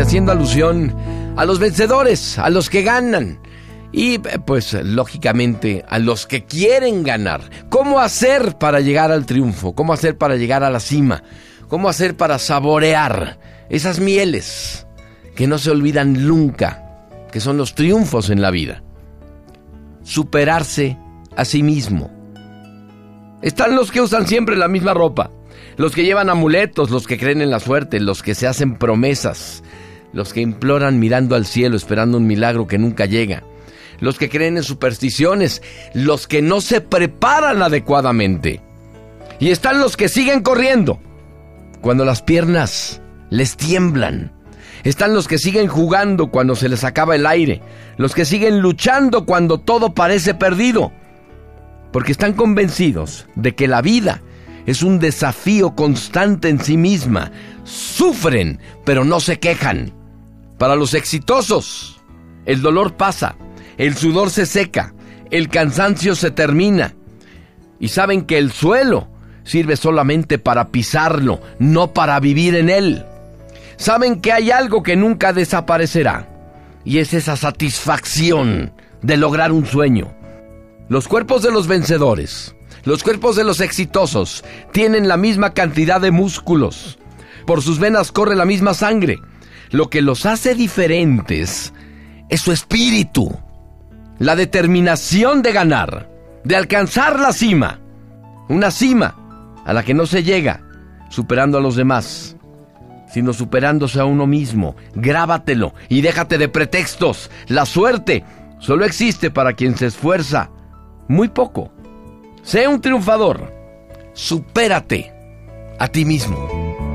haciendo alusión a los vencedores, a los que ganan. Y pues lógicamente a los que quieren ganar. ¿Cómo hacer para llegar al triunfo? ¿Cómo hacer para llegar a la cima? ¿Cómo hacer para saborear esas mieles que no se olvidan nunca, que son los triunfos en la vida? Superarse a sí mismo. Están los que usan siempre la misma ropa, los que llevan amuletos, los que creen en la suerte, los que se hacen promesas, los que imploran mirando al cielo esperando un milagro que nunca llega, los que creen en supersticiones, los que no se preparan adecuadamente. Y están los que siguen corriendo cuando las piernas les tiemblan. Están los que siguen jugando cuando se les acaba el aire, los que siguen luchando cuando todo parece perdido, porque están convencidos de que la vida es un desafío constante en sí misma. Sufren, pero no se quejan. Para los exitosos, el dolor pasa, el sudor se seca, el cansancio se termina. Y saben que el suelo sirve solamente para pisarlo, no para vivir en él. Saben que hay algo que nunca desaparecerá, y es esa satisfacción de lograr un sueño. Los cuerpos de los vencedores, los cuerpos de los exitosos, tienen la misma cantidad de músculos. Por sus venas corre la misma sangre. Lo que los hace diferentes es su espíritu, la determinación de ganar, de alcanzar la cima. Una cima a la que no se llega superando a los demás, sino superándose a uno mismo. Grábatelo y déjate de pretextos. La suerte solo existe para quien se esfuerza muy poco. Sé un triunfador. Supérate a ti mismo.